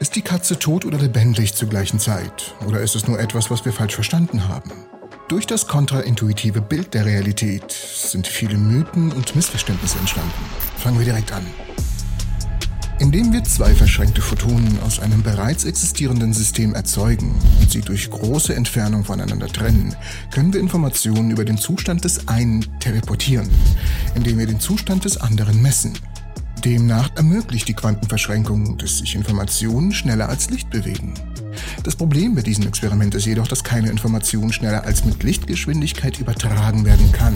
Ist die Katze tot oder lebendig zur gleichen Zeit? Oder ist es nur etwas, was wir falsch verstanden haben? Durch das kontraintuitive Bild der Realität sind viele Mythen und Missverständnisse entstanden. Fangen wir direkt an. Indem wir zwei verschränkte Photonen aus einem bereits existierenden System erzeugen und sie durch große Entfernung voneinander trennen, können wir Informationen über den Zustand des einen teleportieren, indem wir den Zustand des anderen messen. Demnach ermöglicht die Quantenverschränkung, dass sich Informationen schneller als Licht bewegen. Das Problem bei diesem Experiment ist jedoch, dass keine Information schneller als mit Lichtgeschwindigkeit übertragen werden kann.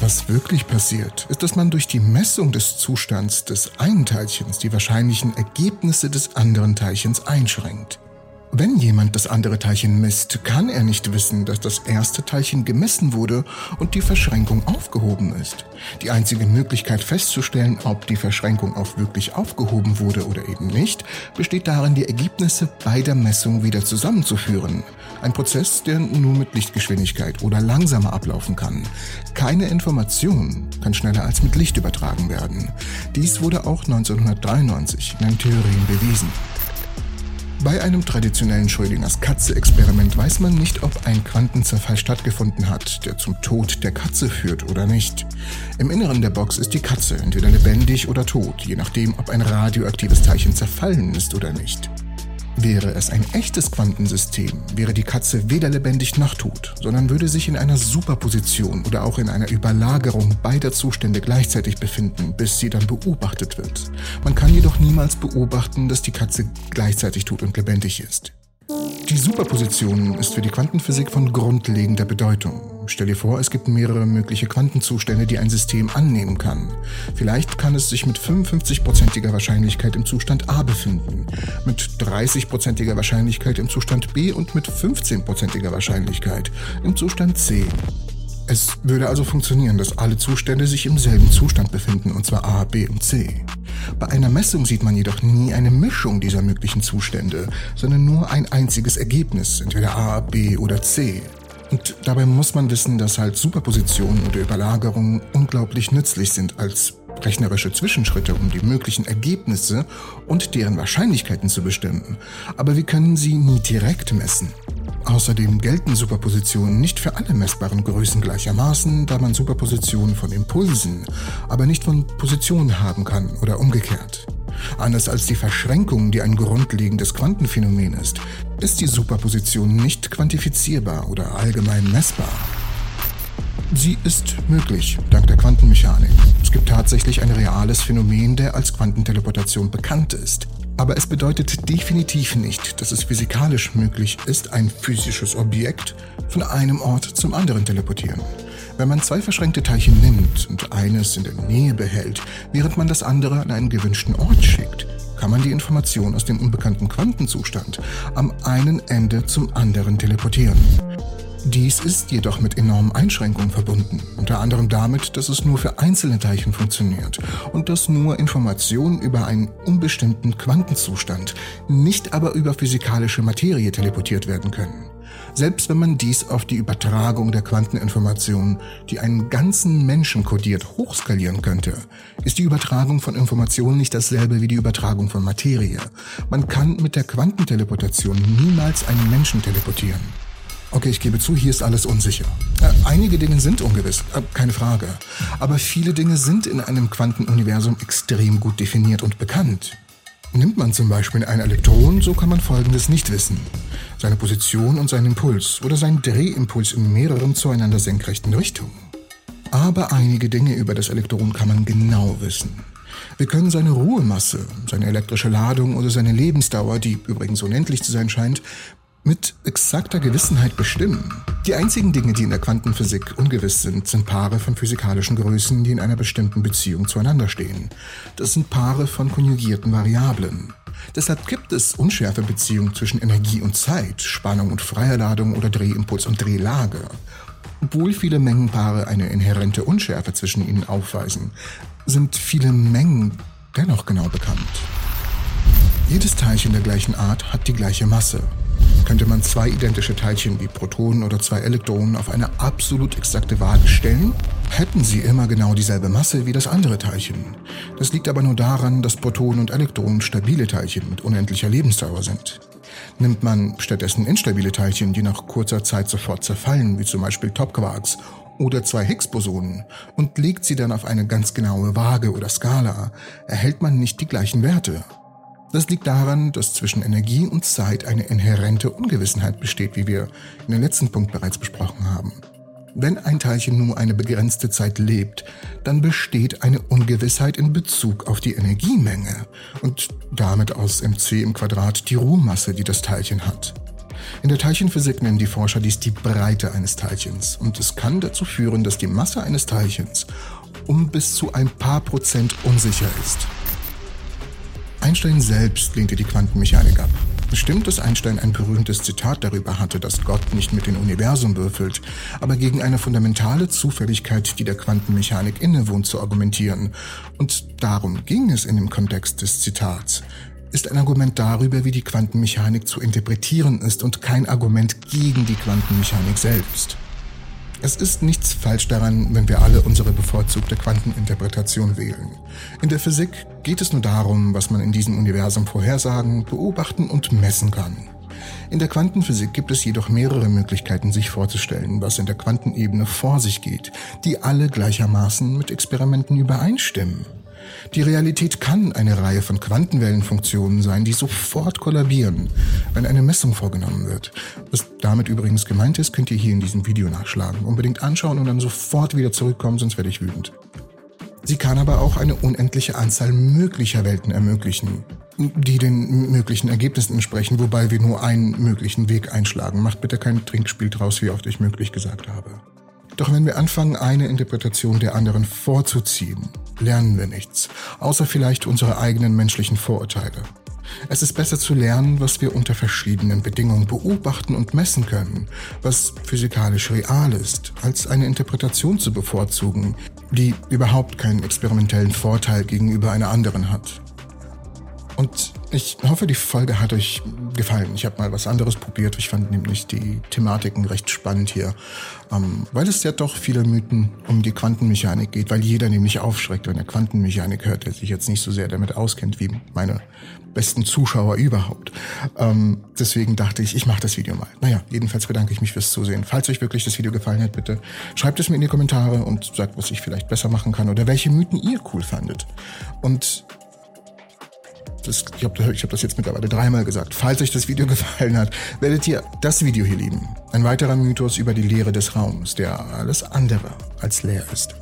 Was wirklich passiert, ist, dass man durch die Messung des Zustands des einen Teilchens die wahrscheinlichen Ergebnisse des anderen Teilchens einschränkt. Wenn jemand das andere Teilchen misst, kann er nicht wissen, dass das erste Teilchen gemessen wurde und die Verschränkung aufgehoben ist. Die einzige Möglichkeit festzustellen, ob die Verschränkung auch wirklich aufgehoben wurde oder eben nicht, besteht darin, die Ergebnisse bei der Messung wieder zusammenzuführen. Ein Prozess, der nur mit Lichtgeschwindigkeit oder langsamer ablaufen kann. Keine Information kann schneller als mit Licht übertragen werden. Dies wurde auch 1993 in einem Theorem bewiesen. Bei einem traditionellen Schrödingers Katze-Experiment weiß man nicht, ob ein Quantenzerfall stattgefunden hat, der zum Tod der Katze führt oder nicht. Im Inneren der Box ist die Katze entweder lebendig oder tot, je nachdem, ob ein radioaktives Teilchen zerfallen ist oder nicht. Wäre es ein echtes Quantensystem, wäre die Katze weder lebendig noch tot, sondern würde sich in einer Superposition oder auch in einer Überlagerung beider Zustände gleichzeitig befinden, bis sie dann beobachtet wird. Man kann jedoch niemals beobachten, dass die Katze gleichzeitig tot und lebendig ist. Die Superposition ist für die Quantenphysik von grundlegender Bedeutung. Stell dir vor, es gibt mehrere mögliche Quantenzustände, die ein System annehmen kann. Vielleicht kann es sich mit 55%iger Wahrscheinlichkeit im Zustand A befinden, mit 30%iger Wahrscheinlichkeit im Zustand B und mit 15%iger Wahrscheinlichkeit im Zustand C. Es würde also funktionieren, dass alle Zustände sich im selben Zustand befinden, und zwar A, B und C. Bei einer Messung sieht man jedoch nie eine Mischung dieser möglichen Zustände, sondern nur ein einziges Ergebnis, entweder A, B oder C. Und dabei muss man wissen, dass halt Superpositionen oder Überlagerungen unglaublich nützlich sind als rechnerische Zwischenschritte, um die möglichen Ergebnisse und deren Wahrscheinlichkeiten zu bestimmen. Aber wir können sie nie direkt messen. Außerdem gelten Superpositionen nicht für alle messbaren Größen gleichermaßen, da man Superpositionen von Impulsen, aber nicht von Positionen haben kann oder umgekehrt. Anders als die Verschränkung, die ein grundlegendes Quantenphänomen ist, ist die Superposition nicht quantifizierbar oder allgemein messbar. Sie ist möglich, dank der Quantenmechanik. Es gibt tatsächlich ein reales Phänomen, der als Quantenteleportation bekannt ist. Aber es bedeutet definitiv nicht, dass es physikalisch möglich ist, ein physisches Objekt von einem Ort zum anderen teleportieren. Wenn man zwei verschränkte Teilchen nimmt und eines in der Nähe behält, während man das andere an einen gewünschten Ort schickt, kann man die Information aus dem unbekannten Quantenzustand am einen Ende zum anderen teleportieren. Dies ist jedoch mit enormen Einschränkungen verbunden, unter anderem damit, dass es nur für einzelne Teilchen funktioniert und dass nur Informationen über einen unbestimmten Quantenzustand, nicht aber über physikalische Materie teleportiert werden können. Selbst wenn man dies auf die Übertragung der Quanteninformationen, die einen ganzen Menschen kodiert, hochskalieren könnte, ist die Übertragung von Informationen nicht dasselbe wie die Übertragung von Materie. Man kann mit der Quantenteleportation niemals einen Menschen teleportieren. Okay, ich gebe zu, hier ist alles unsicher. Äh, einige Dinge sind ungewiss, äh, keine Frage. Aber viele Dinge sind in einem Quantenuniversum extrem gut definiert und bekannt. Nimmt man zum Beispiel ein Elektron, so kann man Folgendes nicht wissen. Seine Position und seinen Impuls oder seinen Drehimpuls in mehreren zueinander senkrechten Richtungen. Aber einige Dinge über das Elektron kann man genau wissen. Wir können seine Ruhemasse, seine elektrische Ladung oder seine Lebensdauer, die übrigens unendlich zu sein scheint, mit exakter Gewissenheit bestimmen. Die einzigen Dinge, die in der Quantenphysik ungewiss sind, sind Paare von physikalischen Größen, die in einer bestimmten Beziehung zueinander stehen. Das sind Paare von konjugierten Variablen. Deshalb gibt es Unschärfebeziehungen zwischen Energie und Zeit, Spannung und freier Ladung oder Drehimpuls und Drehlage. Obwohl viele Mengenpaare eine inhärente Unschärfe zwischen ihnen aufweisen, sind viele Mengen dennoch genau bekannt. Jedes Teilchen der gleichen Art hat die gleiche Masse, könnte man zwei identische Teilchen wie Protonen oder zwei Elektronen auf eine absolut exakte Waage stellen, hätten sie immer genau dieselbe Masse wie das andere Teilchen. Das liegt aber nur daran, dass Protonen und Elektronen stabile Teilchen mit unendlicher Lebensdauer sind. Nimmt man stattdessen instabile Teilchen, die nach kurzer Zeit sofort zerfallen, wie zum Beispiel Topquarks oder zwei Higgs-Bosonen, und legt sie dann auf eine ganz genaue Waage oder Skala, erhält man nicht die gleichen Werte. Das liegt daran, dass zwischen Energie und Zeit eine inhärente Ungewissenheit besteht, wie wir in dem letzten Punkt bereits besprochen haben. Wenn ein Teilchen nur eine begrenzte Zeit lebt, dann besteht eine Ungewissheit in Bezug auf die Energiemenge und damit aus mc im Quadrat die Ruhmasse, die das Teilchen hat. In der Teilchenphysik nennen die Forscher dies die Breite eines Teilchens und es kann dazu führen, dass die Masse eines Teilchens um bis zu ein paar Prozent unsicher ist. Einstein selbst lehnte die Quantenmechanik ab. Stimmt, dass Einstein ein berühmtes Zitat darüber hatte, dass Gott nicht mit dem Universum würfelt, aber gegen eine fundamentale Zufälligkeit, die der Quantenmechanik innewohnt, zu argumentieren. Und darum ging es in dem Kontext des Zitats ist ein Argument darüber, wie die Quantenmechanik zu interpretieren ist und kein Argument gegen die Quantenmechanik selbst. Es ist nichts falsch daran, wenn wir alle unsere bevorzugte Quanteninterpretation wählen. In der Physik geht es nur darum, was man in diesem Universum vorhersagen, beobachten und messen kann. In der Quantenphysik gibt es jedoch mehrere Möglichkeiten, sich vorzustellen, was in der Quantenebene vor sich geht, die alle gleichermaßen mit Experimenten übereinstimmen. Die Realität kann eine Reihe von Quantenwellenfunktionen sein, die sofort kollabieren, wenn eine Messung vorgenommen wird. Was damit übrigens gemeint ist, könnt ihr hier in diesem Video nachschlagen. Unbedingt anschauen und dann sofort wieder zurückkommen, sonst werde ich wütend. Sie kann aber auch eine unendliche Anzahl möglicher Welten ermöglichen, die den möglichen Ergebnissen entsprechen, wobei wir nur einen möglichen Weg einschlagen. Macht bitte kein Trinkspiel draus, wie oft ich möglich gesagt habe. Doch wenn wir anfangen, eine Interpretation der anderen vorzuziehen, lernen wir nichts, außer vielleicht unsere eigenen menschlichen Vorurteile. Es ist besser zu lernen, was wir unter verschiedenen Bedingungen beobachten und messen können, was physikalisch real ist, als eine Interpretation zu bevorzugen, die überhaupt keinen experimentellen Vorteil gegenüber einer anderen hat. Und ich hoffe, die Folge hat euch gefallen. Ich habe mal was anderes probiert. Ich fand nämlich die Thematiken recht spannend hier, ähm, weil es ja doch viele Mythen um die Quantenmechanik geht, weil jeder nämlich aufschreckt, wenn er Quantenmechanik hört, der sich jetzt nicht so sehr damit auskennt wie meine besten Zuschauer überhaupt. Ähm, deswegen dachte ich, ich mache das Video mal. Naja, jedenfalls bedanke ich mich fürs Zusehen. Falls euch wirklich das Video gefallen hat, bitte schreibt es mir in die Kommentare und sagt, was ich vielleicht besser machen kann oder welche Mythen ihr cool fandet. Und das, ich habe ich hab das jetzt mittlerweile dreimal gesagt. Falls euch das Video gefallen hat, werdet ihr das Video hier lieben. Ein weiterer Mythos über die Leere des Raums, der alles andere als leer ist.